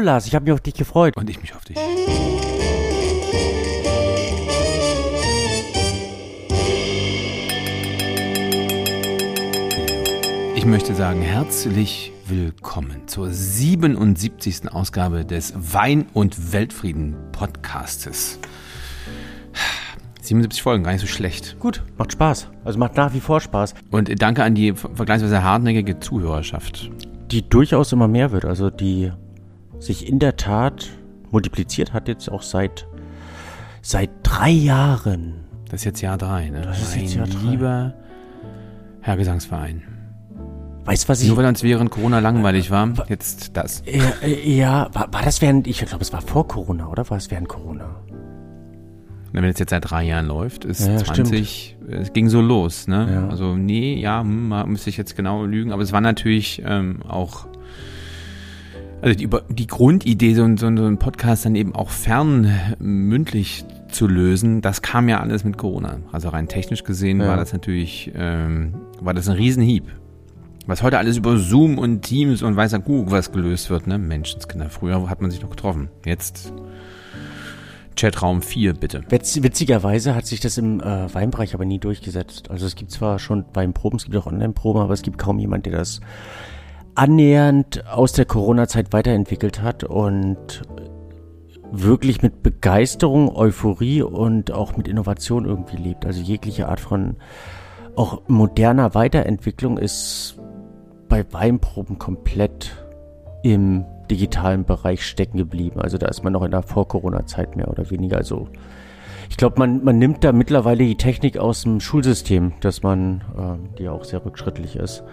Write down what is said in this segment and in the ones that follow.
Lars, ich habe mich auf dich gefreut. Und ich mich auf dich. Ich möchte sagen, herzlich willkommen zur 77. Ausgabe des Wein- und Weltfrieden Podcastes. 77 Folgen, gar nicht so schlecht. Gut, macht Spaß. Also macht nach wie vor Spaß. Und danke an die vergleichsweise hartnäckige Zuhörerschaft. Die durchaus immer mehr wird. Also die sich in der Tat multipliziert hat jetzt auch seit, seit drei Jahren. Das ist jetzt Jahr drei, ne? Das ist mein jetzt Jahr drei. lieber Herr Gesangsverein. Weißt du, was ich... Nur weil uns während Corona langweilig war, jetzt das. Ja, äh, ja war, war das während, ich glaube, es war vor Corona, oder war es während Corona? Wenn es jetzt seit drei Jahren läuft, ist Ja, 20, es ging so los, ne? Ja. Also nee, ja, hm, müsste ich jetzt genau lügen, aber es war natürlich ähm, auch, also die, die Grundidee, so, ein- so, ein- so einen Podcast dann eben auch fern mündlich zu lösen, das kam ja alles mit Corona. Also rein technisch gesehen Ja. war das natürlich, ähm, war das ein Riesenhieb. Was heute alles über Zoom und Teams und weißer Kuckuck was gelöst wird, ne? Menschenskinder. Früher hat man sich noch getroffen. Jetzt Chatraum 4, bitte. Witz, witzigerweise hat sich das im äh, Weinbereich aber nie durchgesetzt. Also es gibt zwar schon Weinproben, es gibt auch Online-Proben, aber es gibt kaum jemand, der das annähernd aus der Corona-Zeit weiterentwickelt hat und wirklich mit Begeisterung, Euphorie und auch mit Innovation irgendwie lebt. Also jegliche Art von auch moderner Weiterentwicklung ist bei Weinproben komplett im digitalen Bereich stecken geblieben. Also da ist man noch in der Vor-Corona-Zeit mehr oder weniger. Also ich glaube, man, man nimmt da mittlerweile die Technik aus dem Schulsystem, dass man, ähm, die auch sehr rückschrittlich ist,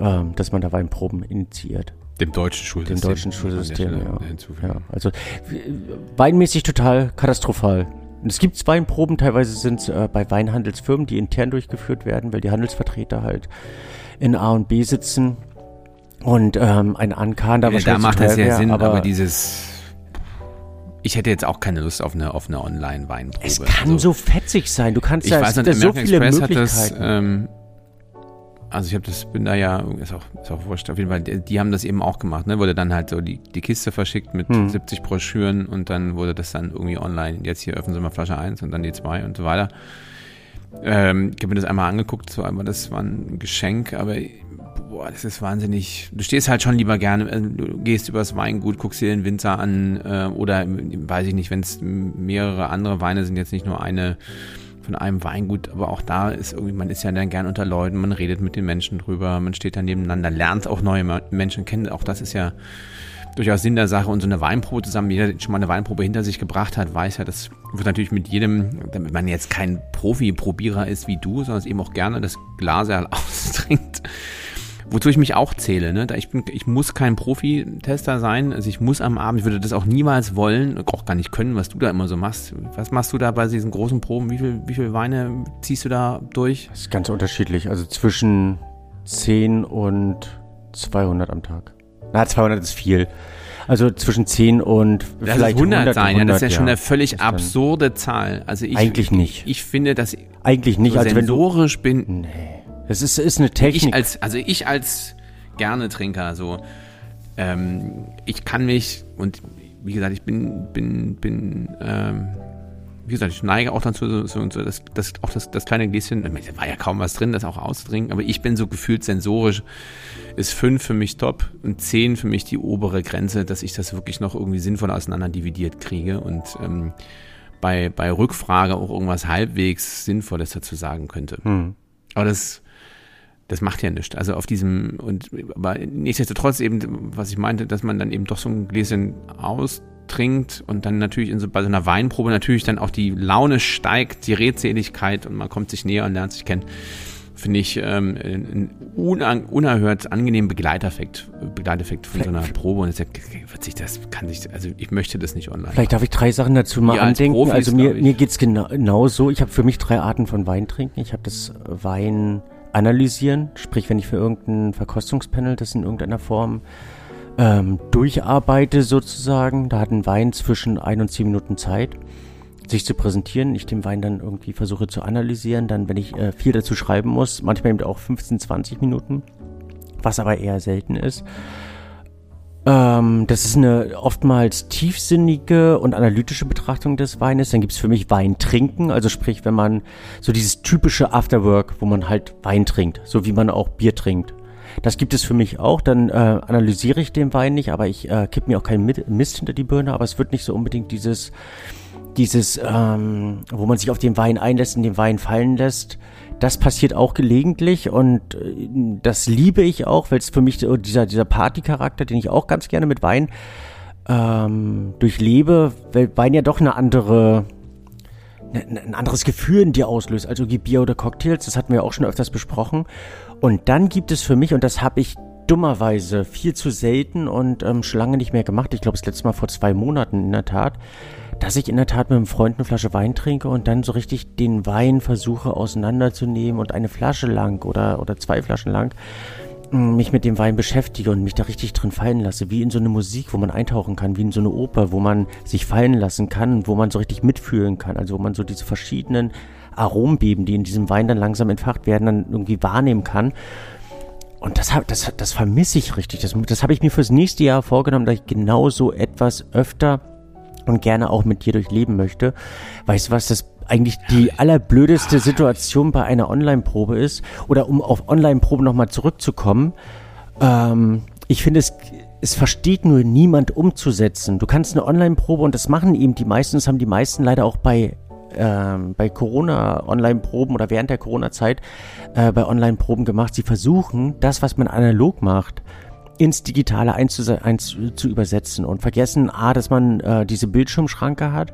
ähm, dass man da Weinproben initiiert. Dem deutschen Schulsystem. Dem deutschen Schulsystem, ja. ja. Also weinmäßig total katastrophal. Es gibt Weinproben, teilweise sind es äh, bei Weinhandelsfirmen, die intern durchgeführt werden, weil die Handelsvertreter halt in A und B sitzen und ähm, ein Ankan da Ja, wahrscheinlich da macht das ja wär, Sinn, aber, aber dieses. Ich hätte jetzt auch keine Lust auf eine, auf eine Online-Weinprobe. es kann Also, so fetzig sein. Du kannst Ich da, weiß so viele Express hat das. Möglichkeiten. Ähm, also ich habe das, bin da ja, ist auch, ist auch wurscht, auf jeden Fall, die, die haben das eben auch gemacht, ne? Wurde dann halt so die, die Kiste verschickt mit Hm. 70 Broschüren und dann wurde das dann irgendwie online. Jetzt hier öffnen sie mal Flasche 1 und dann die 2 und so weiter. Ähm, ich habe mir das einmal angeguckt, so einmal, das war ein Geschenk, aber boah, das ist wahnsinnig. Du stehst halt schon lieber gerne, äh, du gehst übers Weingut, guckst dir den Winzer an äh, oder weiß ich nicht, wenn es mehrere andere Weine sind, jetzt nicht nur eine von einem Weingut, aber auch da ist irgendwie, man ist ja dann gern unter Leuten, man redet mit den Menschen drüber, man steht dann nebeneinander, lernt auch neue Menschen kennen. Auch das ist ja durchaus Sinn der Sache und so eine Weinprobe zusammen, jeder, der schon mal eine Weinprobe hinter sich gebracht hat, weiß ja, das wird natürlich mit jedem, damit man jetzt kein Profi-Probierer ist wie du, sondern es eben auch gerne das Glaserl austrinkt. Wozu ich mich auch zähle, ne? Da ich bin, ich muss kein Profi-Tester sein. Also ich muss am Abend, ich würde das auch niemals wollen, auch gar nicht können, was du da immer so machst. Was machst du da bei diesen großen Proben? Wie viel, wie viel Weine ziehst du da durch? Das ist ganz unterschiedlich. Also zwischen 10 und 200 am Tag. Na, 200 ist viel. Also zwischen 10 und Lass vielleicht es 100, 100 sein, ja. Das ist ja schon eine völlig absurde Zahl. Also ich, Eigentlich nicht. Ich finde, dass ich Eigentlich nicht. so Also wenn du, sensorisch bin, nee. Das ist, ist eine Technik. ich als, also ich als gerne Trinker, so, ähm, ich kann mich, und wie gesagt, ich bin, bin, bin, ähm, wie gesagt, ich neige auch dazu, so, so, so das, das, auch das, das kleine Gläschen, da war ja kaum was drin, das auch auszutrinken, aber ich bin so gefühlt sensorisch, ist fünf für mich top und zehn für mich die obere Grenze, dass ich das wirklich noch irgendwie sinnvoll auseinander dividiert kriege und ähm, bei, bei Rückfrage auch irgendwas halbwegs Sinnvolles dazu sagen könnte. hm. Aber das, das macht ja nichts. Also auf diesem, und aber nichtsdestotrotz eben, was ich meinte, dass man dann eben doch so ein Gläschen austrinkt und dann natürlich in so, bei so einer Weinprobe natürlich dann auch die Laune steigt, die Redseligkeit und man kommt sich näher und lernt sich kennen, finde ich ähm, ein unan, unerhört angenehmen Begleiteffekt, Begleiteffekt von so einer Probe und es wird sich das, kann sich, also ich möchte das nicht online. Vielleicht darf ich drei Sachen dazu mal als andenken. Profis, also mir, ich. mir geht's genau, genau so. Ich habe für mich drei Arten von Wein trinken. Ich habe das Wein analysieren, sprich wenn ich für irgendein Verkostungspanel das in irgendeiner Form ähm, durcharbeite sozusagen. Da hat ein Wein zwischen ein und zehn Minuten Zeit, sich zu präsentieren. Ich den Wein dann irgendwie versuche zu analysieren. Dann, wenn ich äh, viel dazu schreiben muss, manchmal eben auch 15, 20 Minuten, was aber eher selten ist. Ähm, das ist eine oftmals tiefsinnige und analytische Betrachtung des Weines. Dann gibt es für mich Wein trinken, also sprich, wenn man so dieses typische Afterwork, wo man halt Wein trinkt, so wie man auch Bier trinkt. Das gibt es für mich auch. Dann äh, analysiere ich den Wein nicht, aber ich äh, kipp mir auch keinen Mist hinter die Birne. Aber es wird nicht so unbedingt dieses, dieses, ähm, wo man sich auf den Wein einlässt und den Wein fallen lässt. Das passiert auch gelegentlich und äh, das liebe ich auch, weil es für mich dieser, dieser Partycharakter, den ich auch ganz gerne mit Wein ähm, durchlebe, weil Wein ja doch eine andere, ne, ein anderes Gefühl in dir auslöst, also wie Bier oder Cocktails, das hatten wir auch schon öfters besprochen. Und dann gibt es für mich, und das habe ich dummerweise viel zu selten und ähm, schon lange nicht mehr gemacht, ich glaube das letzte Mal vor zwei Monaten in der Tat, dass ich in der Tat mit einem Freund eine Flasche Wein trinke und dann so richtig den Wein versuche auseinanderzunehmen und eine Flasche lang oder, oder zwei Flaschen lang mm, mich mit dem Wein beschäftige und mich da richtig drin fallen lasse, wie in so eine Musik, wo man eintauchen kann, wie in so eine Oper, wo man sich fallen lassen kann, wo man so richtig mitfühlen kann, also wo man so diese verschiedenen Arombeben, die in diesem Wein dann langsam entfacht werden, dann irgendwie wahrnehmen kann. Und das, das, das vermisse ich richtig. Das, das habe ich mir fürs nächste Jahr vorgenommen, dass ich genau so etwas öfter und gerne auch mit dir durchleben möchte. Weißt du was, das eigentlich die allerblödeste Situation bei einer Online-Probe ist, oder um auf Online-Proben nochmal zurückzukommen, ähm, ich finde es, es versteht nur niemand umzusetzen. Du kannst eine Online-Probe und das machen eben die meisten, das haben die meisten leider auch bei ähm, bei Corona-Online-Proben oder während der Corona-Zeit äh, bei Online-Proben gemacht. Sie versuchen, das, was man analog macht, ins Digitale einzu, zu übersetzen und vergessen, A, dass man äh, diese Bildschirmschranke hat.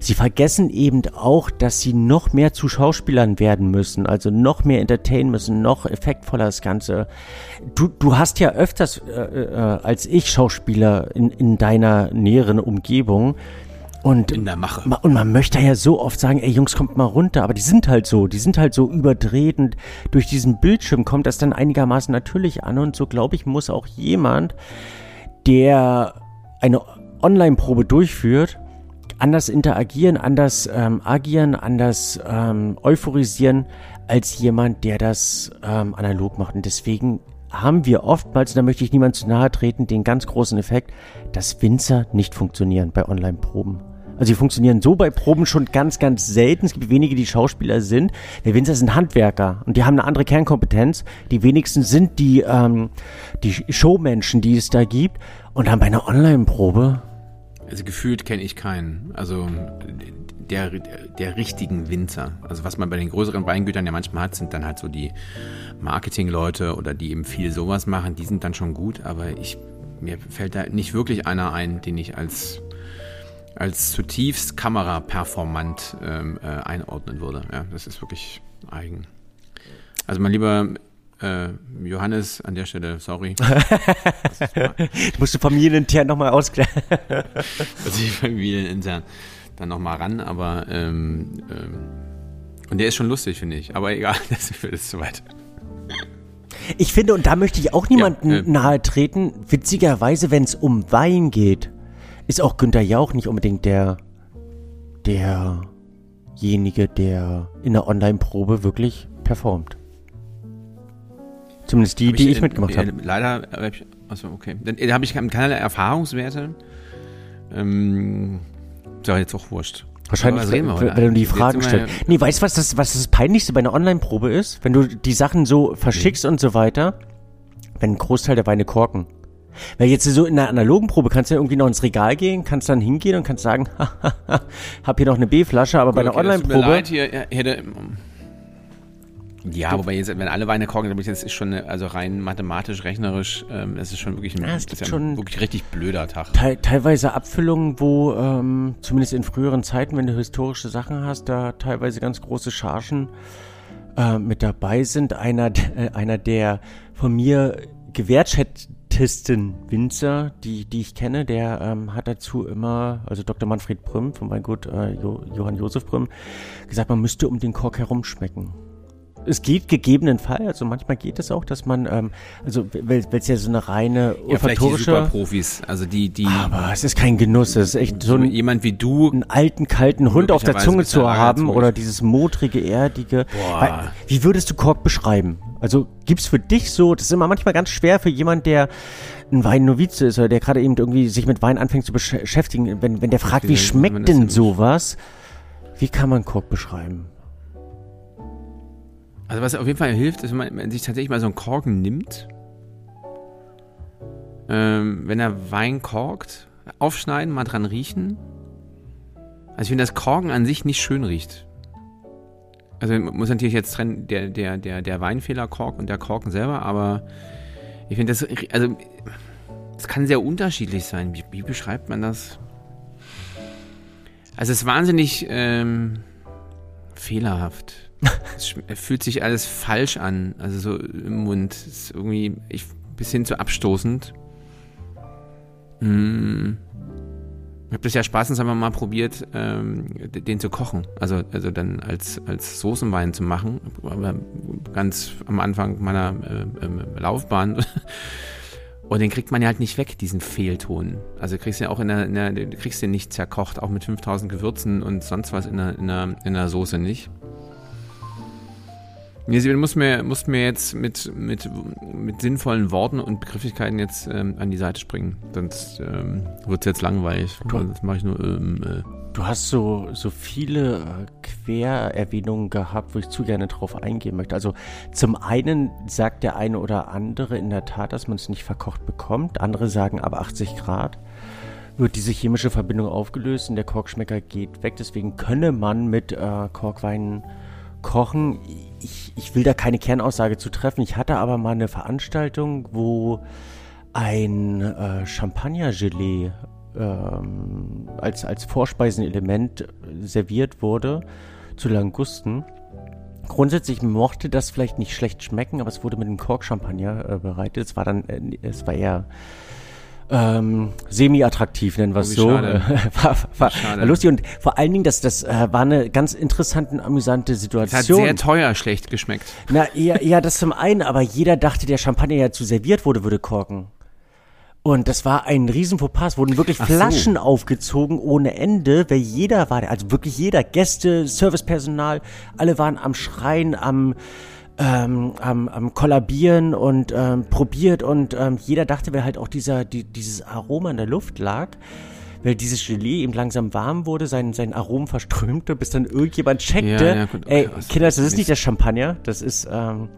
Sie vergessen eben auch, dass sie noch mehr zu Schauspielern werden müssen, also noch mehr entertainen müssen, noch effektvoller das Ganze. Du, du hast ja öfters äh, äh, als ich Schauspieler in, in deiner näheren Umgebung. Und, in der Mache. Und man möchte ja so oft sagen, ey Jungs, kommt mal runter, aber die sind halt so, die sind halt so überdreht und durch diesen Bildschirm kommt das dann einigermaßen natürlich an und so glaube ich, muss auch jemand, der eine Online-Probe durchführt, anders interagieren, anders ähm, agieren, anders ähm, euphorisieren als jemand, der das ähm, analog macht. Und deswegen haben wir oftmals, da möchte ich niemand zu nahe treten, den ganz großen Effekt, dass Winzer nicht funktionieren bei Online-Proben. Also die funktionieren so bei Proben schon ganz, ganz selten. Es gibt wenige, die Schauspieler sind. Der Winzer sind Handwerker und die haben eine andere Kernkompetenz. Die wenigsten sind die, ähm, die Showmenschen, die es da gibt. Und dann bei einer Online-Probe. Also gefühlt kenne ich keinen. Also der, der richtigen Winzer. Also was man bei den größeren Weingütern ja manchmal hat, sind dann halt so die Marketingleute oder die eben viel sowas machen. Die sind dann schon gut, aber ich, mir fällt da nicht wirklich einer ein, den ich als als zutiefst kameraperformant ähm, äh, einordnen würde. Ja, das ist wirklich eigen. Also mein lieber äh, Johannes, an der Stelle, sorry. musst du familienintern nochmal ausklären. also ich familienintern dann nochmal ran, aber ähm, ähm, und der ist schon lustig, finde ich. Aber egal, das wird jetzt zu weit. Ich finde, und da möchte ich auch niemanden ja, äh, nahe treten, witzigerweise, wenn es um Wein geht ist auch Günther Jauch nicht unbedingt der, derjenige, der in der Online-Probe wirklich performt. Zumindest die, hab die ich, ich mitgemacht habe. Leider, also okay. Dann da habe ich keinerlei Erfahrungswerte. Ähm, ist ja jetzt auch wurscht. Wahrscheinlich, wenn, wenn, wenn du die Fragen stellst. Nee, weißt du, was das, was das Peinlichste bei einer Online-Probe ist? Wenn du die Sachen so verschickst mhm. und so weiter, wenn ein Großteil der Weine korken. Weil jetzt so in der analogen Probe kannst du ja irgendwie noch ins Regal gehen, kannst dann hingehen und kannst sagen, hab hier noch eine B-Flasche, aber bei einer Online-Probe. hätte, ja, wobei jetzt, wenn alle Weine korken, das ist schon, eine, also rein mathematisch, rechnerisch, ähm, das ist schon wirklich ein, ja, ist ja schon wirklich richtig blöder Tag. Te teilweise Abfüllungen, wo ähm, zumindest in früheren Zeiten, wenn du historische Sachen hast, da teilweise ganz große Chargen äh, mit dabei sind. Einer, äh, einer der von mir gewertschätzten Artisten Winzer, die, die ich kenne, der ähm, hat dazu immer, also Dr. Manfred Prüm von Weingut äh, jo, Johann Josef Prüm, gesagt, man müsste um den Kork herum schmecken. Es geht gegebenenfalls, also manchmal geht es auch, dass man, ähm, also weil es ja so eine reine ja, olfaktorische... Ja, Profis, also die, die... Aber es ist kein Genuss, es ist echt so ein... Jemand wie du... Einen alten, kalten Hund auf der Zunge zu haben oder dieses modrige, erdige... Boah. Weil, wie würdest du Kork beschreiben? Also gibt's für dich so, das ist immer manchmal ganz schwer für jemand, der ein Weinnovize ist oder der gerade eben irgendwie sich mit Wein anfängt zu beschäftigen, wenn, wenn der fragt, wie schmeckt denn sowas? Wie kann man Kork beschreiben? Also was auf jeden Fall hilft, ist, wenn man sich tatsächlich mal so einen Korken nimmt, ähm, wenn er Wein korkt, aufschneiden, mal dran riechen. Also ich finde, dass Korken an sich nicht schön riecht. Also man muss natürlich jetzt trennen, der, der, der, der Weinfehlerkork und der Korken selber, aber ich finde das, also es kann sehr unterschiedlich sein. Wie, wie, beschreibt man das? Also es ist wahnsinnig ähm, fehlerhaft. es fühlt sich alles falsch an, also so im Mund. Es ist irgendwie ich, bis hin zu abstoßend. Mmh. Ich habe das ja spaßenshalber mal probiert, ähm, den zu kochen. Also, also dann als, als Soßenwein zu machen. Aber ganz am Anfang meiner äh, äh, Laufbahn. Und den kriegt man ja halt nicht weg, diesen Fehlton. Also kriegst du auch in der, in der, kriegst den nicht zerkocht, auch mit 5000 Gewürzen und sonst was in der, in der, in der Soße nicht. Sie muss mir, muss mir jetzt mit, mit, mit sinnvollen Worten und Begrifflichkeiten jetzt ähm, an die Seite springen. Sonst ähm, wird es jetzt langweilig. Du, das mache ich nur. Ähm, äh. Du hast so, so viele äh, Quererwähnungen gehabt, wo ich zu gerne drauf eingehen möchte. Also zum einen sagt der eine oder andere in der Tat, dass man es nicht verkocht bekommt. Andere sagen ab 80 Grad wird diese chemische Verbindung aufgelöst und der Korkschmecker geht weg. Deswegen könne man mit äh, Korkweinen kochen ich, ich will da keine Kernaussage zu treffen. Ich hatte aber mal eine Veranstaltung, wo ein äh, Champagner-Gelee ähm, als, als Vorspeisenelement serviert wurde zu Langusten. Grundsätzlich mochte das vielleicht nicht schlecht schmecken, aber es wurde mit einem Kork-Champagner äh, bereitet. Es war dann, äh, es war eher ähm, semi-attraktiv, nennen wir es oh, so. Äh, war, war, war, lustig und vor allen Dingen, das, das äh, war eine ganz interessante und amüsante Situation. Es hat sehr teuer schlecht geschmeckt. Na, ja, ja, das zum einen, aber jeder dachte, der Champagner, der zu serviert wurde, würde korken. Und das war ein riesen Fauxpas, wurden wirklich Ach Flaschen so. aufgezogen ohne Ende, weil jeder war, also wirklich jeder, Gäste, Servicepersonal, alle waren am Schreien, am ähm, am, am Kollabieren und ähm, probiert und ähm, jeder dachte, weil halt auch dieser, die, dieses Aroma in der Luft lag, weil dieses Gelee eben langsam warm wurde, sein, sein Arom verströmte, bis dann irgendjemand checkte, ja, ja, gut, okay, ey, Kinder, das ist nicht das Champagner, das ist, ähm,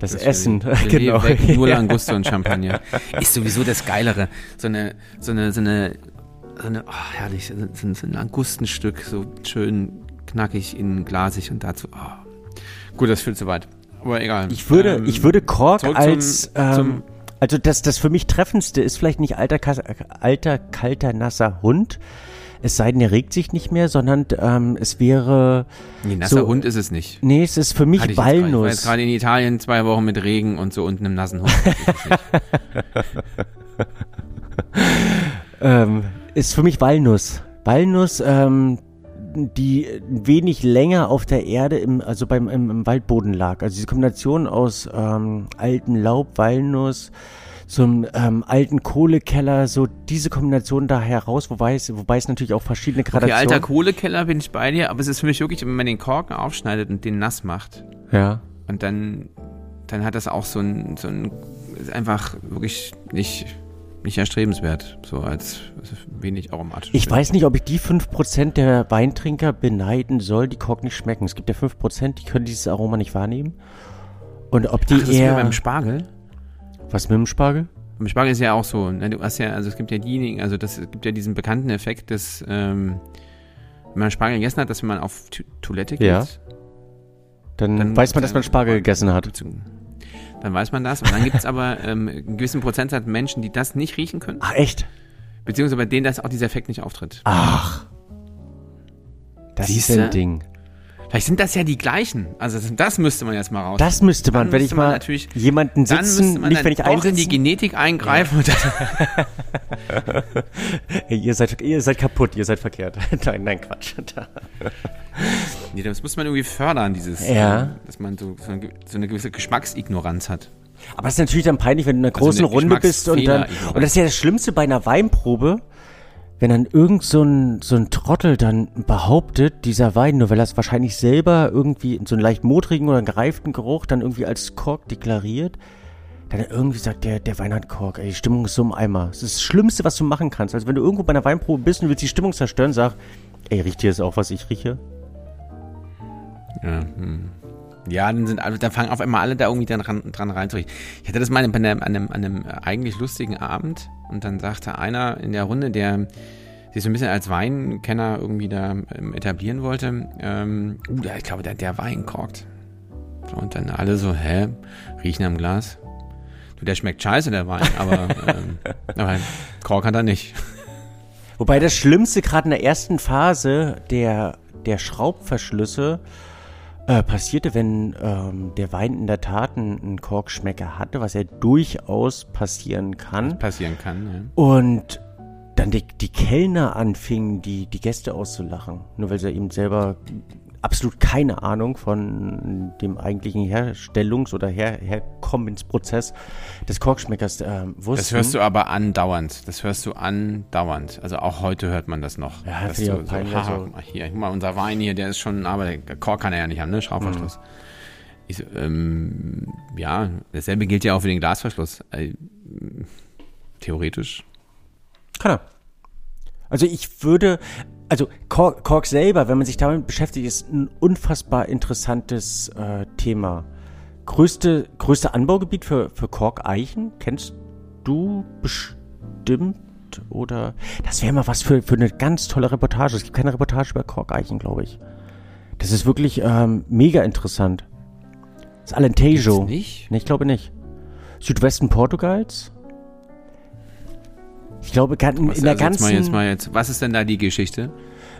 das, das Essen, genau. Weg, nur Languste und Champagner. Ist sowieso das Geilere. So eine, so eine, so eine, so eine, oh, herrlich, so, so ein Langustenstück, so schön knackig in glasig und dazu, oh, Gut, das führt zu weit. Aber egal. Ich würde, ähm, ich würde Kork als, zum, ähm, zum also das, das für mich treffendste ist vielleicht nicht alter, alter, kalter, nasser Hund. Es sei denn, er regt sich nicht mehr, sondern ähm, es wäre. Nee, nasser so, Hund ist es nicht. Nee, es ist für mich Walnuss. Ich war jetzt gerade in Italien zwei Wochen mit Regen und so und einem nassen Hund. ähm, ist für mich Walnuss. Walnuss, ähm, die wenig länger auf der Erde, im, also beim im, im Waldboden lag. Also diese Kombination aus ähm, alten Laub, Walnuss, so einem ähm, alten Kohlekeller, so diese Kombination da heraus, wobei es, wobei es natürlich auch verschiedene Gradationen... Okay, alter Kohlekeller bin ich bei dir, aber es ist für mich wirklich, wenn man den Korken aufschneidet und den nass macht. Ja. Und dann, dann hat das auch so ein, so ein, ist einfach wirklich nicht nicht erstrebenswert, so als wenig aromatisch. Ich weiß nicht, ob ich die 5% der Weintrinker beneiden soll, die Kork nicht schmecken. Es gibt ja 5%, die können dieses Aroma nicht wahrnehmen. Und ob die Ach, das eher. Ist beim Spargel? Was mit dem Spargel? Beim Spargel ist ja auch so. Ne? Du hast ja, also es gibt ja diejenigen, also das es gibt ja diesen bekannten Effekt, dass ähm, wenn man Spargel gegessen hat, dass wenn man auf Toilette geht, ja. dann, dann weiß man, dass man Spargel gegessen hat dann weiß man das. Und dann gibt es aber ähm, einen gewissen Prozentsatz Menschen, die das nicht riechen können. Ach, echt? Beziehungsweise bei denen das auch dieser Effekt nicht auftritt. Ach. Das Siehste? ist ein Ding. Vielleicht sind das ja die gleichen. Also das müsste man jetzt mal raus. Das müsste man, dann wenn ich mal natürlich, jemanden sitzen, nicht wenn ich auch in die Genetik eingreifen. Ja. ihr, seid, ihr seid kaputt, ihr seid verkehrt. nein, nein, Quatsch. nee, das muss man irgendwie fördern, dieses, ja. äh, dass man so, so, eine, eine gewisse Geschmacksignoranz hat. Aber es ist natürlich dann peinlich, wenn du in einer großen also Runde bist und dann. Und das ist ja das Schlimmste bei einer Weinprobe wenn dann irgend so ein, so ein Trottel dann behauptet, dieser Wein, nur weil er es wahrscheinlich selber irgendwie in so einen leicht modrigen oder gereiften Geruch dann irgendwie als Kork deklariert, dann irgendwie sagt, der, der Wein hat Kork, ey, die Stimmung ist so im Eimer. Das ist das Schlimmste, was du machen kannst. Also wenn du irgendwo bei einer Weinprobe bist und willst die Stimmung zerstören, sag, ey, riecht hier jetzt auch, was ich rieche? Ja, hm. Ja, dann sind alle, dann fangen auf einmal alle da irgendwie dann ran, dran reinzuriechen. Ich hatte das mal an einem, an, einem, an einem eigentlich lustigen Abend und dann sagte einer in der Runde, der sich so ein bisschen als Weinkenner irgendwie da ähm, etablieren wollte, ähm, uh, ich glaube, der, der Wein korkt. Und dann alle so, hä? Riechen am Glas. Du, der schmeckt scheiße, der Wein, aber, ähm, aber Kork hat er nicht. Wobei das Schlimmste gerade in der ersten Phase der, der Schraubverschlüsse äh, passierte, wenn ähm, der Wein in der Tat einen, Korkschmecker hatte, was ja durchaus passieren kann. Passieren kann, ja. Und dann die, die Kellner anfingen, die, die Gäste auszulachen, nur weil sie eben selber absolut keine Ahnung von dem eigentlichen Herstellungs- oder Her Herkommensprozess des Korkschmeckers äh, wussten. Das hörst du aber andauernd. Das hörst du andauernd. Also auch heute hört man das noch. Ja, dass ich du peinlich, haha, so. Hier, guck mal, unser Wein hier, der ist schon, aber der Kork kann er ja nicht haben, ne? Schraubverschluss. Ich so, ähm, ja, dasselbe gilt ja auch für den Glasverschluss. Äh, theoretisch. Kann er. Also ich würde, also Kork, Kork selber, wenn man sich damit beschäftigt, ist ein unfassbar interessantes äh, Thema. Größte, größte Anbaugebiet für, für Korkeichen, kennst du bestimmt? Oder das wäre mal was für, für eine ganz tolle Reportage. Es gibt keine Reportage über Korkeichen, glaube ich. Das ist wirklich ähm, mega interessant. Das ist Alentejo. Gibt's nicht? Nee, ich glaube nicht. Südwesten Portugals. Ich glaube, in Was, der also jetzt ganzen. mal, jetzt mal jetzt, was ist denn da die Geschichte?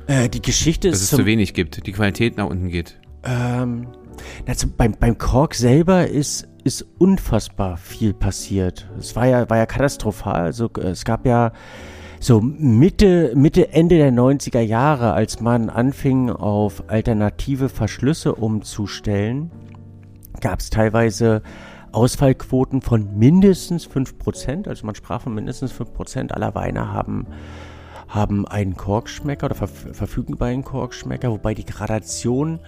Äh, die Geschichte Dass ist es zum, zu wenig gibt, die Qualität nach unten geht. ähm, zum, beim, beim Kork selber ist, ist unfassbar viel passiert. Es war ja, war ja katastrophal. Also, äh, es gab ja so Mitte, Mitte, Ende der 90er Jahre, als man anfing, auf alternative Verschlüsse umzustellen, gab es teilweise Ausfallquoten von mindestens 5%. Also man sprach von mindestens 5% aller Weine haben haben einen Korkschmecker oder verf verfügen über einen Korkschmecker, wobei die Gradation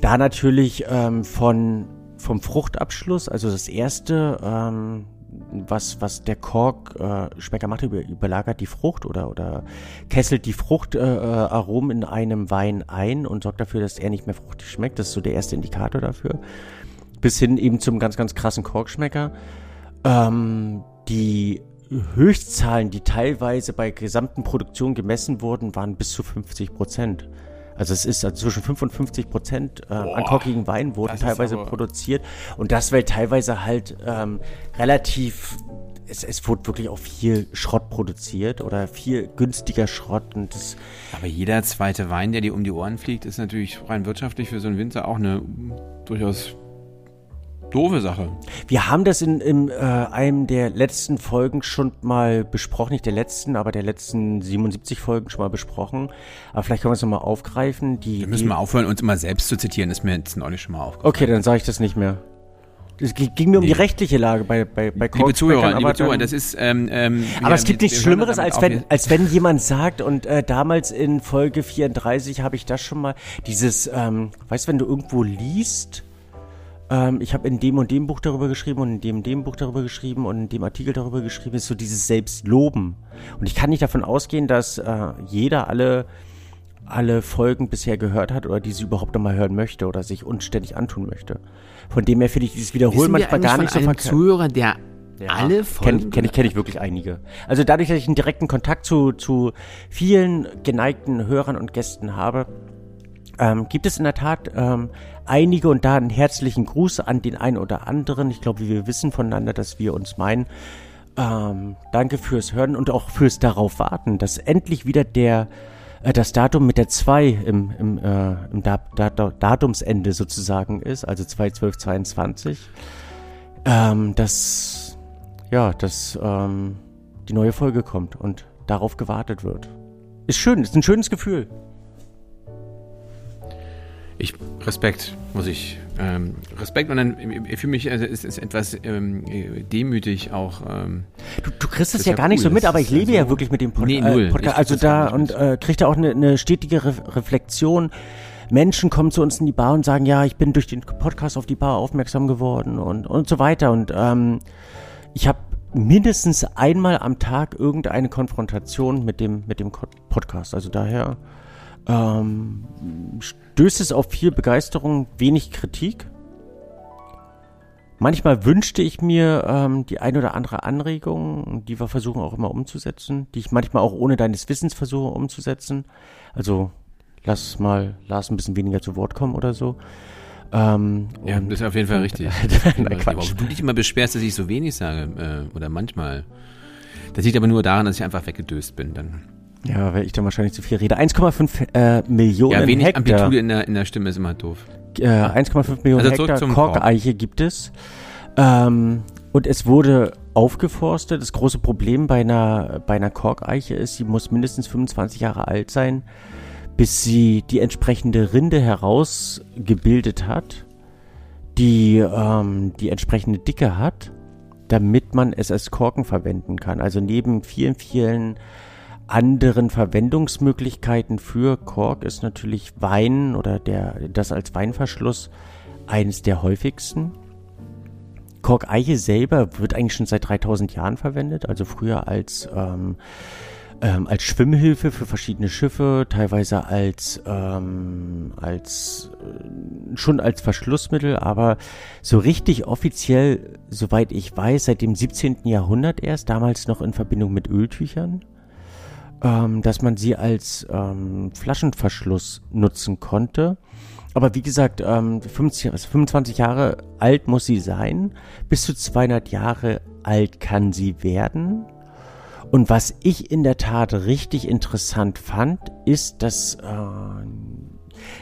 da natürlich ähm, von vom Fruchtabschluss, also das erste, ähm, was was der Korkschmecker äh, macht, über, überlagert die Frucht oder oder kesselt die Fruchtaromen äh, Aromen in einem Wein ein und sorgt dafür, dass er nicht mehr fruchtig schmeckt. Das ist so der erste Indikator dafür. Bis hin eben zum ganz ganz krassen Korkschmecker. Ähm, die Höchstzahlen, die teilweise bei gesamten Produktionen gemessen wurden, waren bis zu 50 Prozent. Also es ist also zwischen 5 und 50 Prozent äh, an korkigen Wein wurden teilweise produziert. Und das, weil teilweise halt ähm, relativ, es, es wurde wirklich auch viel Schrott produziert oder viel günstiger Schrott. Und das, Aber jeder zweite Wein, der dir um die Ohren fliegt, ist natürlich rein wirtschaftlich für so einen Winzer auch eine durchaus doofe Sache. Wir haben das in, in äh, einem der letzten Folgen schon mal besprochen, nicht der letzten, aber der letzten 77 Folgen schon mal besprochen. Aber vielleicht können wir es nochmal aufgreifen. Die, Wir müssen die, mal aufhören, uns immer selbst zu zitieren. Ist mir jetzt neulich schon mal aufgefallen. Okay, dann sage ich das nicht mehr. Es ging mir um Nee. die rechtliche Lage bei, bei, bei Liebe Zuhörer, liebe Zuhörer, das ist. Ähm, ähm, Aber wir- es gibt nichts Schlimmeres, als wenn, als wenn jemand sagt, und äh, damals in Folge 34 habe ich das schon mal, dieses, ähm, weißt du, wenn du irgendwo liest, ähm, ich habe in dem und dem Buch darüber geschrieben und in dem und dem Buch darüber geschrieben und in dem Artikel darüber geschrieben, ist so dieses Selbstloben. Und ich kann nicht davon ausgehen, dass äh, jeder alle alle Folgen bisher gehört hat oder diese überhaupt nochmal hören möchte oder sich unständig antun möchte. Von dem her finde ich dieses Wiederholen manchmal gar nicht so verkehrt. Zuhörer, der alle Folgen. Kenne kenn ich, kenn ich wirklich einige. Also dadurch, dass ich einen direkten Kontakt zu, zu vielen geneigten Hörern und Gästen habe, ähm, gibt es in der Tat ähm, einige und da einen herzlichen Gruß an den einen oder anderen. Ich glaube, wir wissen voneinander, dass wir uns meinen. Ähm, danke fürs Hören und auch fürs darauf warten, dass endlich wieder der äh, das Datum mit der 2 im, im, äh, im da da Datumsende sozusagen ist, also 2.12.22. Ähm, dass ja, dass ähm, die neue Folge kommt und darauf gewartet wird. Ist schön, ist ein schönes Gefühl. Ich Respekt, muss ich ähm, Respekt und dann ich fühle mich, also es ist etwas ähm, demütig auch. Ähm, du, du kriegst es ja gar cool. nicht so mit, aber ich lebe also, ja wirklich mit dem Pod nee, null. Äh, Podcast. Also da und äh, kriege da auch eine, eine stetige Re Reflexion. Menschen kommen zu uns in die Bar und sagen, ja, ich bin durch den Podcast auf die Bar aufmerksam geworden und, und so weiter. Und ähm, ich habe mindestens einmal am Tag irgendeine Konfrontation mit dem, mit dem Podcast. Also daher ähm, stößt es auf viel Begeisterung, wenig Kritik. Manchmal wünschte ich mir ähm, die ein oder andere Anregung, die wir versuchen auch immer umzusetzen, die ich manchmal auch ohne deines Wissens versuche umzusetzen. Also lass mal Lars ein bisschen weniger zu Wort kommen oder so. Ähm, ja, das ist auf jeden Fall richtig. Nein, Quatsch. du dich immer beschwerst, dass ich so wenig sage, äh, oder manchmal. Das liegt aber nur daran, dass ich einfach weggedöst bin dann. Ja, weil ich dann wahrscheinlich zu viel rede. 1,5 äh, Millionen Ja, wenig Hektar. Amplitude in der, in der Stimme ist immer doof. Äh, 1,5 Millionen also Hektar Korkeiche gibt es. Ähm, und es wurde aufgeforstet. Das große Problem bei einer, bei einer Korkeiche ist, sie muss mindestens 25 Jahre alt sein bis sie die entsprechende Rinde herausgebildet hat, die ähm, die entsprechende Dicke hat, damit man es als Korken verwenden kann. Also neben vielen, vielen anderen Verwendungsmöglichkeiten für Kork ist natürlich Wein oder der, das als Weinverschluss eines der häufigsten. Korkeiche selber wird eigentlich schon seit 3000 Jahren verwendet, also früher als ähm, ähm, als Schwimmhilfe für verschiedene Schiffe, teilweise als, ähm, als äh, schon als Verschlussmittel, aber so richtig offiziell, soweit ich weiß, seit dem 17. Jahrhundert erst, damals noch in Verbindung mit Öltüchern, ähm, dass man sie als ähm, Flaschenverschluss nutzen konnte. Aber wie gesagt, ähm, 50, also 25 Jahre alt muss sie sein. Bis zu 200 Jahre alt kann sie werden. Und was ich in der Tat richtig interessant fand, ist, dass äh,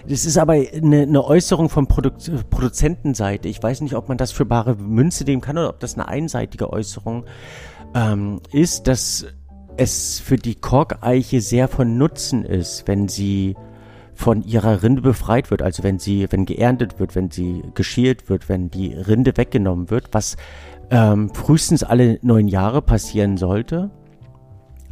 das ist aber eine, eine Äußerung von Produ Produzentenseite. Ich weiß nicht, ob man das für bare Münze nehmen kann oder ob das eine einseitige Äußerung ähm, ist, dass es für die Korkeiche sehr von Nutzen ist, wenn sie von ihrer Rinde befreit wird, also wenn sie, wenn geerntet wird, wenn sie geschält wird, wenn die Rinde weggenommen wird, was ähm, frühestens alle neun Jahre passieren sollte.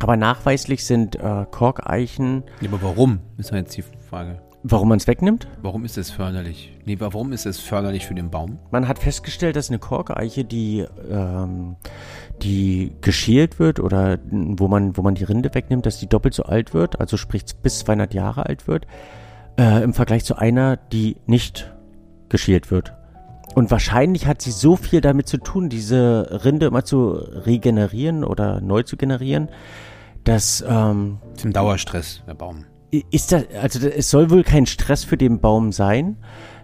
Aber nachweislich sind äh, Korkeichen. Ja, aber warum, ist ja jetzt die Frage. Warum man es wegnimmt? Warum ist es förderlich? Nee, warum ist es förderlich für den Baum? Man hat festgestellt, dass eine Korkeiche, die, ähm, die geschält wird oder wo man, wo man die Rinde wegnimmt, dass die doppelt so alt wird, also sprich bis 200 Jahre alt wird, äh, im Vergleich zu einer, die nicht geschält wird. Und wahrscheinlich hat sie so viel damit zu tun, diese Rinde immer zu regenerieren oder neu zu generieren, dass ähm, zum Dauerstress der Baum. Ist das also es soll wohl kein Stress für den Baum sein,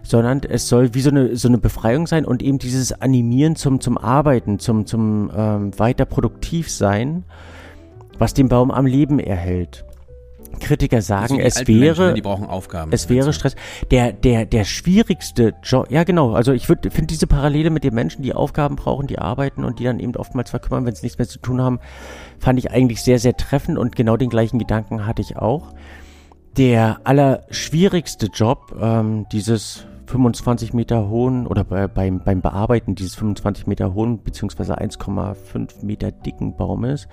sondern es soll wie so eine so eine Befreiung sein und eben dieses Animieren zum zum Arbeiten, zum zum ähm, weiter produktiv sein, was den Baum am Leben erhält. Kritiker sagen, es wäre, Menschen, die brauchen Aufgaben. Es wäre Stress. Der, der, der schwierigste Job, ja genau, also ich finde diese Parallele mit den Menschen, die Aufgaben brauchen, die arbeiten und die dann eben oftmals verkümmern, wenn sie nichts mehr zu tun haben, fand ich eigentlich sehr, sehr treffend und genau den gleichen Gedanken hatte ich auch. Der allerschwierigste Job ähm, dieses 25 Meter hohen oder bei, beim, beim Bearbeiten dieses 25 Meter hohen beziehungsweise 1,5 Meter dicken Baumes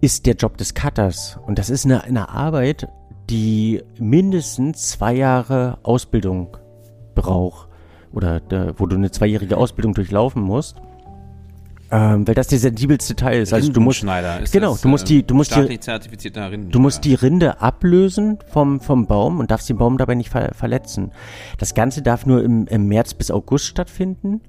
ist der Job des Cutters. Und das ist eine, eine Arbeit, die mindestens zwei Jahre Ausbildung braucht. Oder da, wo du eine zweijährige Ausbildung durchlaufen musst. Ähm, weil das der sensibelste Teil ist. Also du musst ist genau, das, du musst die, du musst die, du musst die Rinde ablösen vom vom Baum und darfst den Baum dabei nicht ver verletzen. Das Ganze darf nur im, im März bis August stattfinden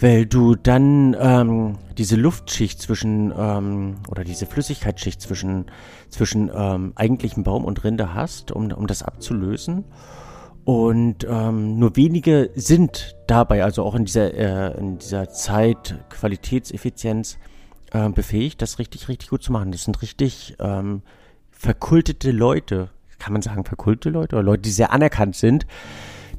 weil du dann ähm, diese Luftschicht zwischen ähm, oder diese Flüssigkeitsschicht zwischen zwischen ähm, eigentlichem Baum und Rinde hast, um, um das abzulösen. Und ähm, nur wenige sind dabei, also auch in dieser äh, in dieser Zeit Qualitätseffizienz äh, befähigt, das richtig richtig gut zu machen. Das sind richtig ähm, verkultete Leute, kann man sagen verkultete Leute oder Leute, die sehr anerkannt sind,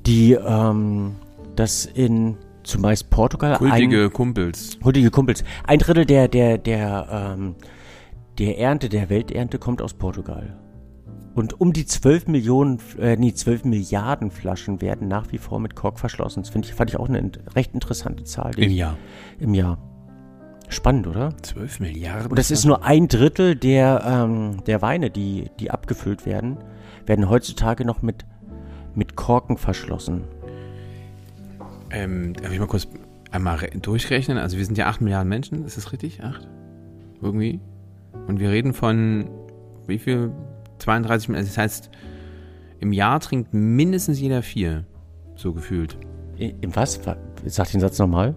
die ähm, das in zumeist Portugal. Huldige ein, Kumpels. Huldige Kumpels. Ein Drittel der, der, der, ähm, der Ernte, der Welternte kommt aus Portugal. Und um die 12 Millionen, äh, nee, 12 Milliarden Flaschen werden nach wie vor mit Kork verschlossen. Das finde ich, fand ich auch eine recht interessante Zahl. Im Jahr. Im Jahr. Spannend, oder? 12 Milliarden. Und das ist nur ein Drittel der, ähm, der Weine, die, die abgefüllt werden, werden heutzutage noch mit, mit Korken verschlossen. Ähm, darf ich mal kurz einmal durchrechnen? Also wir sind ja 8 Milliarden Menschen, ist das richtig? 8? Irgendwie? Und wir reden von wie viel 32 Minuten. Das heißt, im Jahr trinkt mindestens jeder vier. So gefühlt. Im was? Sag den Satz nochmal.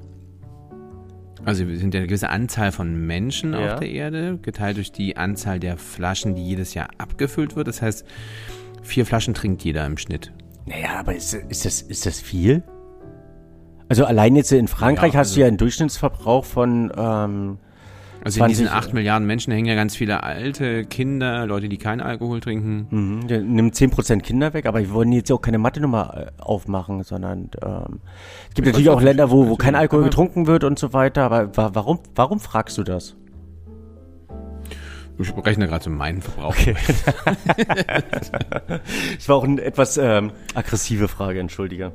Also wir sind ja eine gewisse Anzahl von Menschen ja. auf der Erde, geteilt durch die Anzahl der Flaschen, die jedes Jahr abgefüllt wird. Das heißt, vier Flaschen trinkt jeder im Schnitt. Naja, aber ist, ist, das, ist das viel? Also allein jetzt in Frankreich ja, also hast du ja einen Durchschnittsverbrauch von ähm, also 20, in diesen 8 Milliarden Menschen hängen ja ganz viele alte Kinder, Leute, die keinen Alkohol trinken. Mhm, der nimmt 10% Kinder weg, aber wir wollen jetzt auch keine Mathe-Nummer äh, aufmachen, sondern ähm, es gibt ich natürlich auch Länder, wo, wo kein Alkohol getrunken wird und so weiter, aber warum, warum fragst du das? Ich rechne gerade so meinen Verbrauch. Okay. das war auch eine etwas ähm, aggressive Frage, entschuldige.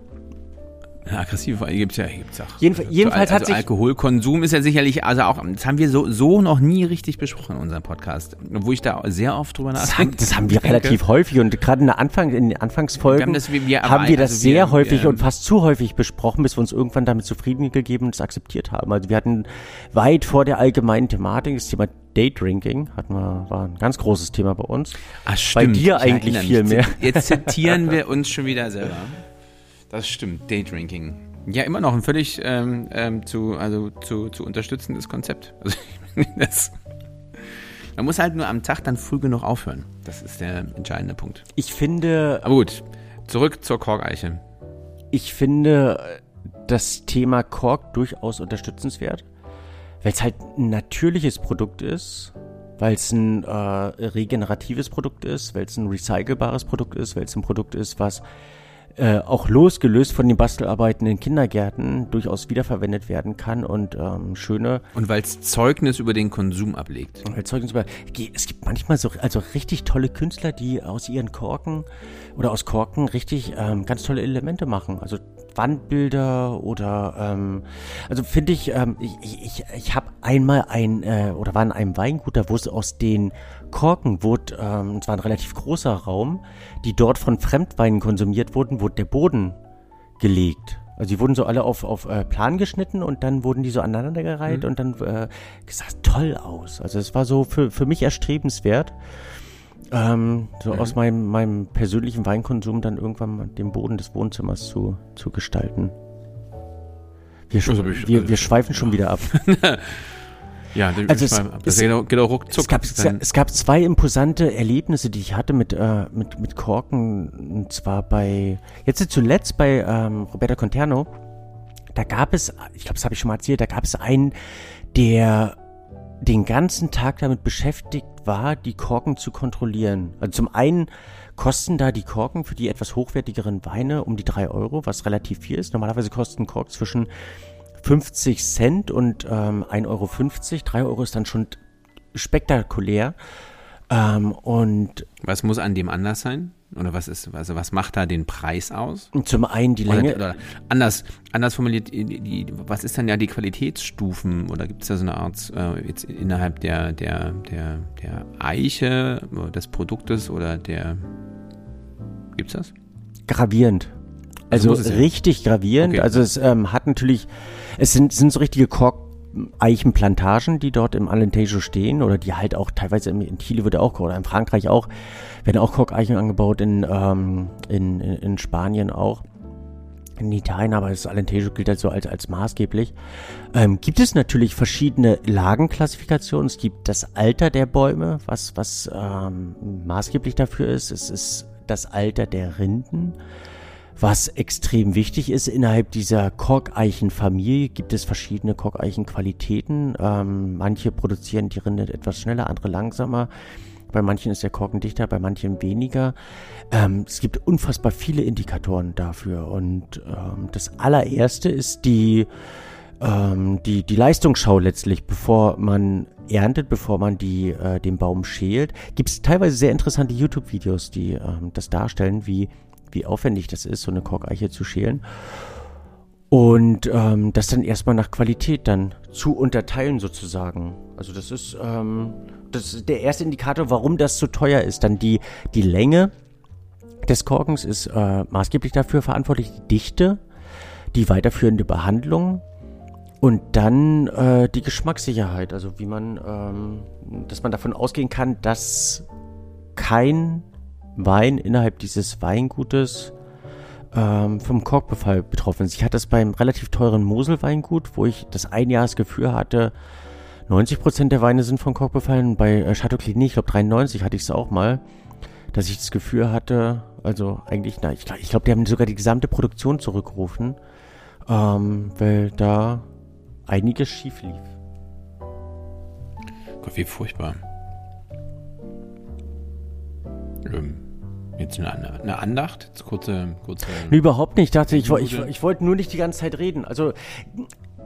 Aggressive gibt es ja, gibt's auch. Jedenf jedenfalls also hat sich Alkoholkonsum ist ja sicherlich, also auch, das haben wir so, so noch nie richtig besprochen in unserem Podcast, wo ich da sehr oft drüber nachdenke. Das haben, das haben wir relativ häufig und gerade in der Anfang, in den Anfangsfolgen haben, das, wir, wir, haben wir das also sehr wir, häufig und fast zu häufig besprochen, bis wir uns irgendwann damit zufrieden gegeben und es akzeptiert haben. Also wir hatten weit vor der allgemeinen Thematik das Thema Daydrinking hatten wir, war ein ganz großes Thema bei uns. Ach, stimmt. Bei dir eigentlich viel mehr. Jetzt zitieren wir uns schon wieder selber. Das stimmt, Daydrinking. Ja, immer noch ein völlig ähm, ähm, zu, also zu, zu unterstützendes Konzept. Also, das, man muss halt nur am Tag dann früh genug aufhören. Das ist der entscheidende Punkt. Ich finde. Aber gut, zurück zur Korkeiche. Ich finde das Thema Kork durchaus unterstützenswert, weil es halt ein natürliches Produkt ist, weil es ein äh, regeneratives Produkt ist, weil es ein recycelbares Produkt ist, weil es ein Produkt ist, was äh, auch losgelöst von den Bastelarbeiten in Kindergärten durchaus wiederverwendet werden kann und ähm, schöne. Und weil es Zeugnis über den Konsum ablegt. Und weil Zeugnis über. Es gibt manchmal so also richtig tolle Künstler, die aus ihren Korken oder aus Korken richtig ähm, ganz tolle Elemente machen. Also Wandbilder oder ähm, also finde ich, ähm, ich, ich, ich habe einmal ein äh, oder war in einem Weingut, da wo es aus den Korken wurde, ähm, es war ein relativ großer Raum, die dort von Fremdweinen konsumiert wurden, wurde der Boden gelegt. Also die wurden so alle auf, auf äh, Plan geschnitten und dann wurden die so aneinandergereiht mhm. und dann äh, sah toll aus. Also es war so für, für mich erstrebenswert, ähm, so mhm. aus meinem, meinem persönlichen Weinkonsum dann irgendwann mal den Boden des Wohnzimmers zu, zu gestalten. Wir, also, wir, wir schweifen schon wieder ab. Ja, also es, das es, geht, geht auch ruckzuck. Es gab, es gab zwei imposante Erlebnisse, die ich hatte mit, äh, mit, mit Korken. Und zwar bei, jetzt zuletzt bei ähm, Roberta Conterno. Da gab es, ich glaube, das habe ich schon mal erzählt, da gab es einen, der den ganzen Tag damit beschäftigt war, die Korken zu kontrollieren. Also zum einen kosten da die Korken für die etwas hochwertigeren Weine um die drei Euro, was relativ viel ist. Normalerweise kosten Kork zwischen 50 Cent und ähm, 1,50 Euro. 3 Euro ist dann schon spektakulär. Ähm, und was muss an dem anders sein? Oder was ist, also was macht da den Preis aus? Zum einen die Länge. Oder, oder anders, anders formuliert, die, die, was ist dann ja die Qualitätsstufen? Oder gibt es da so eine Art äh, jetzt innerhalb der, der, der, der Eiche des Produktes oder der gibt's das? Gravierend. Also richtig gravierend. Okay. Also es ähm, hat natürlich, es sind, sind so richtige Kork-Eichenplantagen, die dort im Alentejo stehen oder die halt auch teilweise in, in Chile wird auch oder in Frankreich auch werden auch Korkeichen angebaut in, ähm, in, in, in Spanien auch in Italien, aber das Alentejo gilt halt so als, als maßgeblich. Ähm, gibt es natürlich verschiedene Lagenklassifikationen. Es gibt das Alter der Bäume, was, was ähm, maßgeblich dafür ist. Es ist das Alter der Rinden. Was extrem wichtig ist, innerhalb dieser Korkeichenfamilie gibt es verschiedene Korkeichenqualitäten. Ähm, manche produzieren die Rinde etwas schneller, andere langsamer. Bei manchen ist der Korken dichter, bei manchen weniger. Ähm, es gibt unfassbar viele Indikatoren dafür. Und ähm, das allererste ist die ähm, die, die Leistungsschau letztlich, bevor man erntet, bevor man die, äh, den Baum schält, gibt es teilweise sehr interessante YouTube-Videos, die ähm, das darstellen, wie, wie aufwendig das ist, so eine Korkeiche zu schälen. Und ähm, das dann erstmal nach Qualität dann zu unterteilen sozusagen. Also das ist, ähm, das ist der erste Indikator, warum das so teuer ist. Dann die, die Länge des Korkens ist äh, maßgeblich dafür verantwortlich, die Dichte, die weiterführende Behandlung und dann äh, die Geschmackssicherheit. Also wie man, ähm, dass man davon ausgehen kann, dass kein Wein innerhalb dieses Weingutes ähm, vom Korkbefall betroffen ist. Ich hatte das beim relativ teuren Moselweingut, wo ich das Einjahresgefühl hatte, 90% der Weine sind vom Kork befallen. Bei äh, Chateau Clini, ich glaube 93 hatte ich es auch mal, dass ich das Gefühl hatte, also eigentlich, na, ich, ich glaube, die haben sogar die gesamte Produktion zurückgerufen, ähm, weil da einiges schief lief. Gott, wie furchtbar. Ähm, jetzt eine, eine Andacht? Kurze, kurze. Nee, überhaupt nicht. Ich dachte, ich, ich, ich wollte nur nicht die ganze Zeit reden. Also,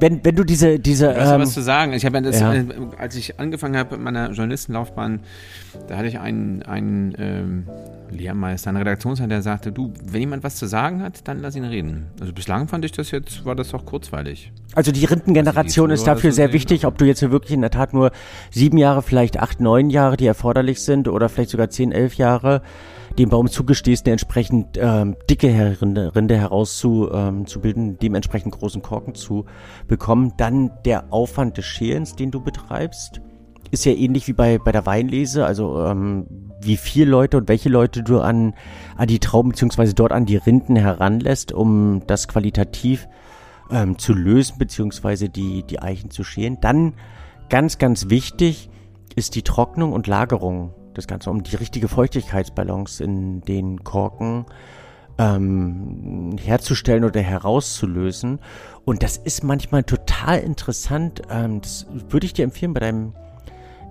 wenn, wenn du diese, diese. Du, ähm, was zu sagen? Ich habe ja. Äh, als ich angefangen habe mit meiner Journalistenlaufbahn, da hatte ich einen, einen ähm, Lehrmeister, einen Redaktionsleiter, der sagte, du, wenn jemand was zu sagen hat, dann lass ihn reden. Also bislang fand ich das jetzt, war das auch kurzweilig. Also die Rindengeneration also ist dafür sehr sehen, wichtig, ob du jetzt wirklich in der Tat nur sieben Jahre, vielleicht acht, neun Jahre, die erforderlich sind, oder vielleicht sogar zehn, elf Jahre dem Baum zugestehst, eine entsprechend ähm, dicke Rinde, Rinde herauszubilden, ähm, dementsprechend großen Korken zu bekommen. Dann der Aufwand des Schälens, den du betreibst, ist ja ähnlich wie bei, bei der Weinlese, also ähm, wie viele Leute und welche Leute du an, an die Trauben beziehungsweise dort an die Rinden heranlässt, um das qualitativ ähm, zu lösen beziehungsweise die, die Eichen zu schälen. Dann ganz, ganz wichtig ist die Trocknung und Lagerung das Ganze, um die richtige Feuchtigkeitsbalance in den Korken ähm, herzustellen oder herauszulösen. Und das ist manchmal total interessant. Ähm, das würde ich dir empfehlen, bei deinem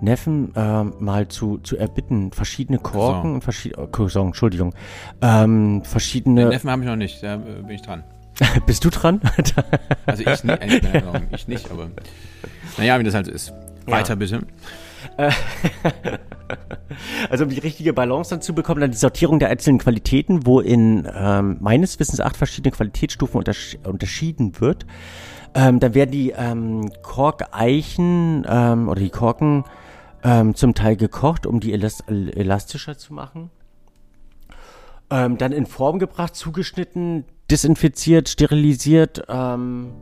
Neffen äh, mal zu, zu erbitten. Verschiedene Korken Cousin. und verschiedene. Oh, Cousin, Entschuldigung. Ähm, verschiedene. Den Neffen habe ich noch nicht, da äh, bin ich dran. Bist du dran? also ich, nicht, äh, ich nicht, aber naja, wie das halt so ist. Weiter ja. bitte. Also um die richtige Balance dann zu bekommen, dann die Sortierung der einzelnen Qualitäten, wo in ähm, meines Wissens acht verschiedene Qualitätsstufen untersch unterschieden wird. Ähm, dann werden die ähm, Korkeichen ähm, oder die Korken ähm, zum Teil gekocht, um die elast elastischer zu machen. Ähm, dann in Form gebracht, zugeschnitten, desinfiziert, sterilisiert. Ähm,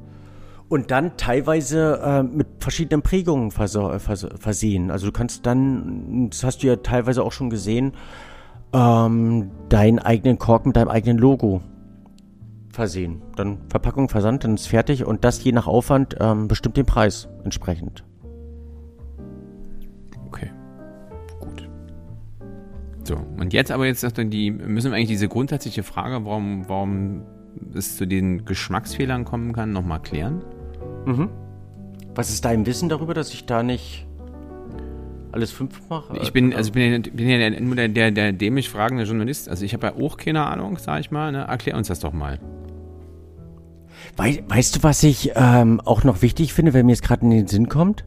und dann teilweise äh, mit verschiedenen Prägungen vers vers versehen. Also du kannst dann, das hast du ja teilweise auch schon gesehen, ähm, deinen eigenen Kork mit deinem eigenen Logo versehen. Dann Verpackung, Versand, dann ist fertig und das je nach Aufwand ähm, bestimmt den Preis entsprechend. Okay, gut. So, und jetzt aber jetzt die, müssen wir eigentlich diese grundsätzliche Frage, warum, warum es zu den Geschmacksfehlern kommen kann, nochmal klären? Mhm. Was ist dein Wissen darüber, dass ich da nicht alles fünf mache? Ich bin, also ich bin, ja, bin ja nur der, der, der dämlich fragende Journalist. Also ich habe ja auch keine Ahnung, sag ich mal. Ne? Erklär uns das doch mal. Wei weißt du, was ich ähm, auch noch wichtig finde, wenn mir jetzt gerade in den Sinn kommt?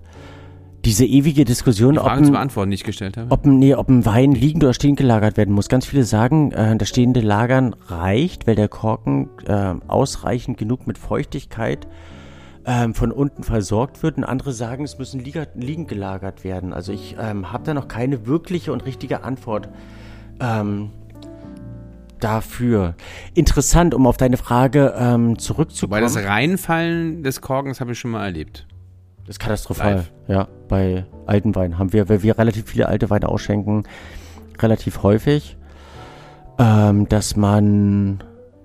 Diese ewige Diskussion, die ob, ein, zu beantworten, die ich gestellt habe. Ob, nee, ob ein Wein liegend oder stehend gelagert werden muss. Ganz viele sagen, äh, das stehende Lagern reicht, weil der Korken äh, ausreichend genug mit Feuchtigkeit ähm, von unten versorgt wird und andere sagen, es müssen liegend gelagert werden. Also ich ähm, habe da noch keine wirkliche und richtige Antwort ähm, dafür. Interessant, um auf deine Frage ähm, zurückzukommen. Weil das Reinfallen des Korkens habe ich schon mal erlebt. Das ist katastrophal, Live. ja. Bei alten Weinen haben wir, weil wir relativ viele alte Weine ausschenken, relativ häufig, ähm, dass man,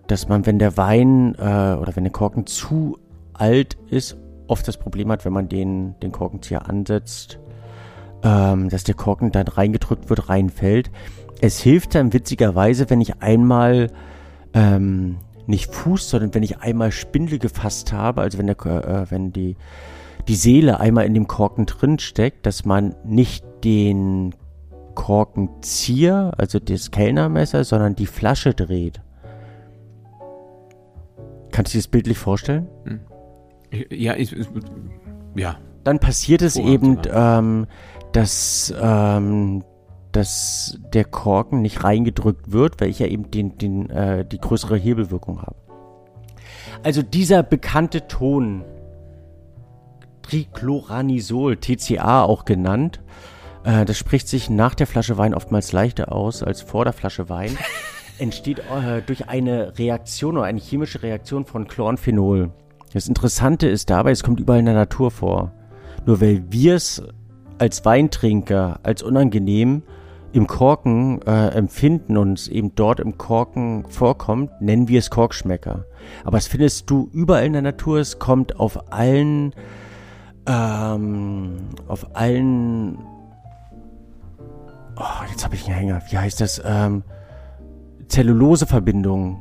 dass man, wenn der Wein äh, oder wenn der Korken zu alt ist, oft das Problem hat, wenn man den, den Korkenzieher ansetzt, ähm, dass der Korken dann reingedrückt wird, reinfällt. Es hilft dann witzigerweise, wenn ich einmal ähm, nicht Fuß, sondern wenn ich einmal Spindel gefasst habe, also wenn, der, äh, wenn die, die Seele einmal in dem Korken drin steckt, dass man nicht den Korkenzieher, also das Kellnermesser, sondern die Flasche dreht. Kannst du dir das bildlich vorstellen? Hm. Ja, ich, ja. Dann passiert es eben, ähm, dass, ähm, dass der Korken nicht reingedrückt wird, weil ich ja eben den, den, äh, die größere Hebelwirkung habe. Also dieser bekannte Ton, Trichloranisol, TCA auch genannt, äh, das spricht sich nach der Flasche Wein oftmals leichter aus als vor der Flasche Wein. entsteht äh, durch eine Reaktion oder eine chemische Reaktion von Chloranphenol. Das Interessante ist dabei, es kommt überall in der Natur vor. Nur weil wir es als Weintrinker als unangenehm im Korken äh, empfinden und es eben dort im Korken vorkommt, nennen wir es Korkschmecker. Aber es findest du überall in der Natur, es kommt auf allen, ähm, auf allen, oh, jetzt habe ich einen Hänger, wie heißt das, ähm, Zelluloseverbindungen,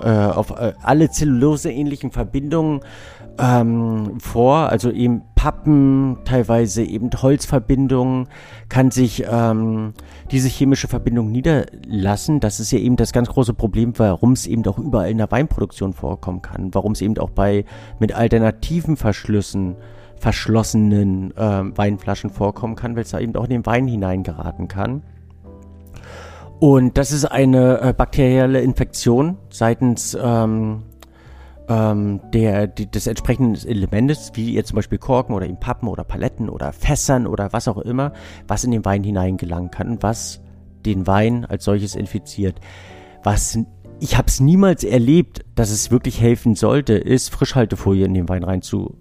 äh, auf äh, alle Zellulose-ähnlichen Verbindungen ähm, vor, also eben Pappen, teilweise eben Holzverbindungen, kann sich ähm, diese chemische Verbindung niederlassen. Das ist ja eben das ganz große Problem, warum es eben auch überall in der Weinproduktion vorkommen kann, warum es eben auch bei mit alternativen Verschlüssen verschlossenen äh, Weinflaschen vorkommen kann, weil es da eben auch in den Wein hineingeraten kann. Und das ist eine äh, bakterielle Infektion seitens ähm, ähm, der, die, des entsprechenden Elementes, wie jetzt zum Beispiel Korken oder eben Pappen oder Paletten oder Fässern oder was auch immer, was in den Wein hineingelangen kann, was den Wein als solches infiziert. Was ich habe es niemals erlebt, dass es wirklich helfen sollte, ist Frischhaltefolie in den Wein reinzupacken.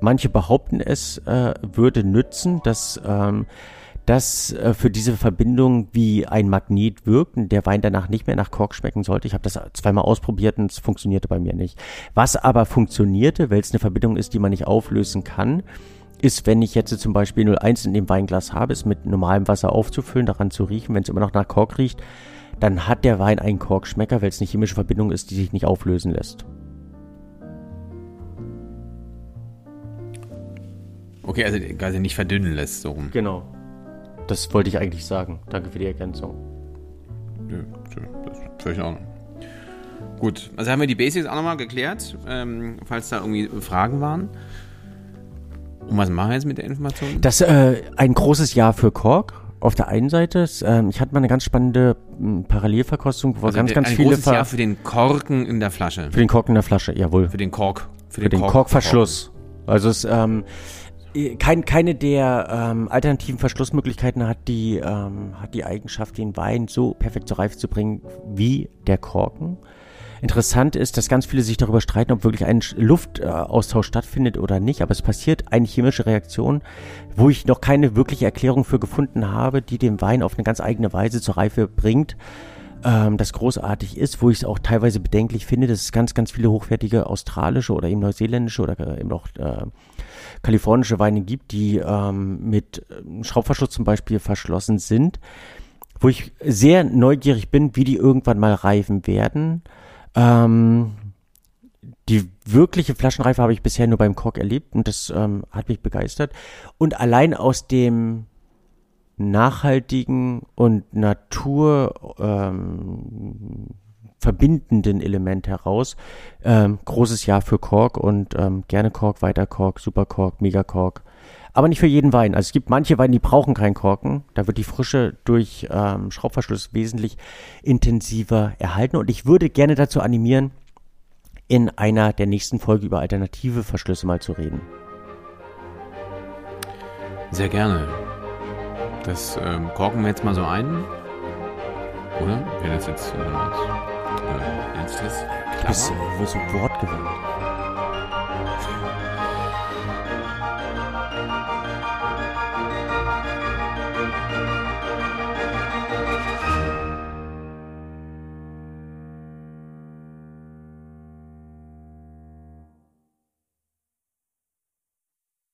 Manche behaupten, es äh, würde nützen, dass ähm, das äh, für diese Verbindung wie ein Magnet wirkt und der Wein danach nicht mehr nach Kork schmecken sollte. Ich habe das zweimal ausprobiert und es funktionierte bei mir nicht. Was aber funktionierte, weil es eine Verbindung ist, die man nicht auflösen kann, ist, wenn ich jetzt zum Beispiel 01 in dem Weinglas habe, es mit normalem Wasser aufzufüllen, daran zu riechen, wenn es immer noch nach Kork riecht, dann hat der Wein einen Korkschmecker, weil es eine chemische Verbindung ist, die sich nicht auflösen lässt. Okay, also quasi nicht verdünnen lässt, so rum. Genau. Das wollte ich eigentlich sagen. Danke für die Ergänzung. Ja, das völlig in Ordnung. Gut, also haben wir die Basics auch nochmal geklärt, ähm, falls da irgendwie Fragen waren. Und was machen wir jetzt mit der Information? Das ist äh, ein großes Jahr für Kork. Auf der einen Seite, äh, ich hatte mal eine ganz spannende m, Parallelverkostung, wo also ganz, ganz ein viele. Ein großes Jahr für den Korken in der Flasche. Für den Korken in der Flasche, jawohl. Für den Kork. Für den, für den Kork Korkverschluss. Also es, ähm, kein, keine der ähm, alternativen Verschlussmöglichkeiten hat die, ähm, hat die Eigenschaft, den Wein so perfekt zur Reife zu bringen wie der Korken. Interessant ist, dass ganz viele sich darüber streiten, ob wirklich ein Luftaustausch stattfindet oder nicht, aber es passiert eine chemische Reaktion, wo ich noch keine wirkliche Erklärung für gefunden habe, die den Wein auf eine ganz eigene Weise zur Reife bringt ähm, das großartig ist, wo ich es auch teilweise bedenklich finde, dass es ganz, ganz viele hochwertige australische oder eben neuseeländische oder äh, eben auch äh, kalifornische Weine gibt, die ähm, mit äh, Schraubverschluss zum Beispiel verschlossen sind, wo ich sehr neugierig bin, wie die irgendwann mal reifen werden. Ähm, die wirkliche Flaschenreife habe ich bisher nur beim Kork erlebt und das ähm, hat mich begeistert. Und allein aus dem nachhaltigen und Natur ähm, verbindenden Element heraus. Ähm, großes Jahr für Kork und ähm, gerne Kork, weiter Kork, Super Kork, Mega Kork. Aber nicht für jeden Wein. Also es gibt manche Weine, die brauchen keinen Korken. Da wird die Frische durch ähm, Schraubverschluss wesentlich intensiver erhalten. Und ich würde gerne dazu animieren, in einer der nächsten Folgen über alternative Verschlüsse mal zu reden. Sehr gerne. Das ähm, korken wir jetzt mal so ein. Oder? Wäre das jetzt. Äh, äh, jetzt das? Du bist, äh, so wortgewandt.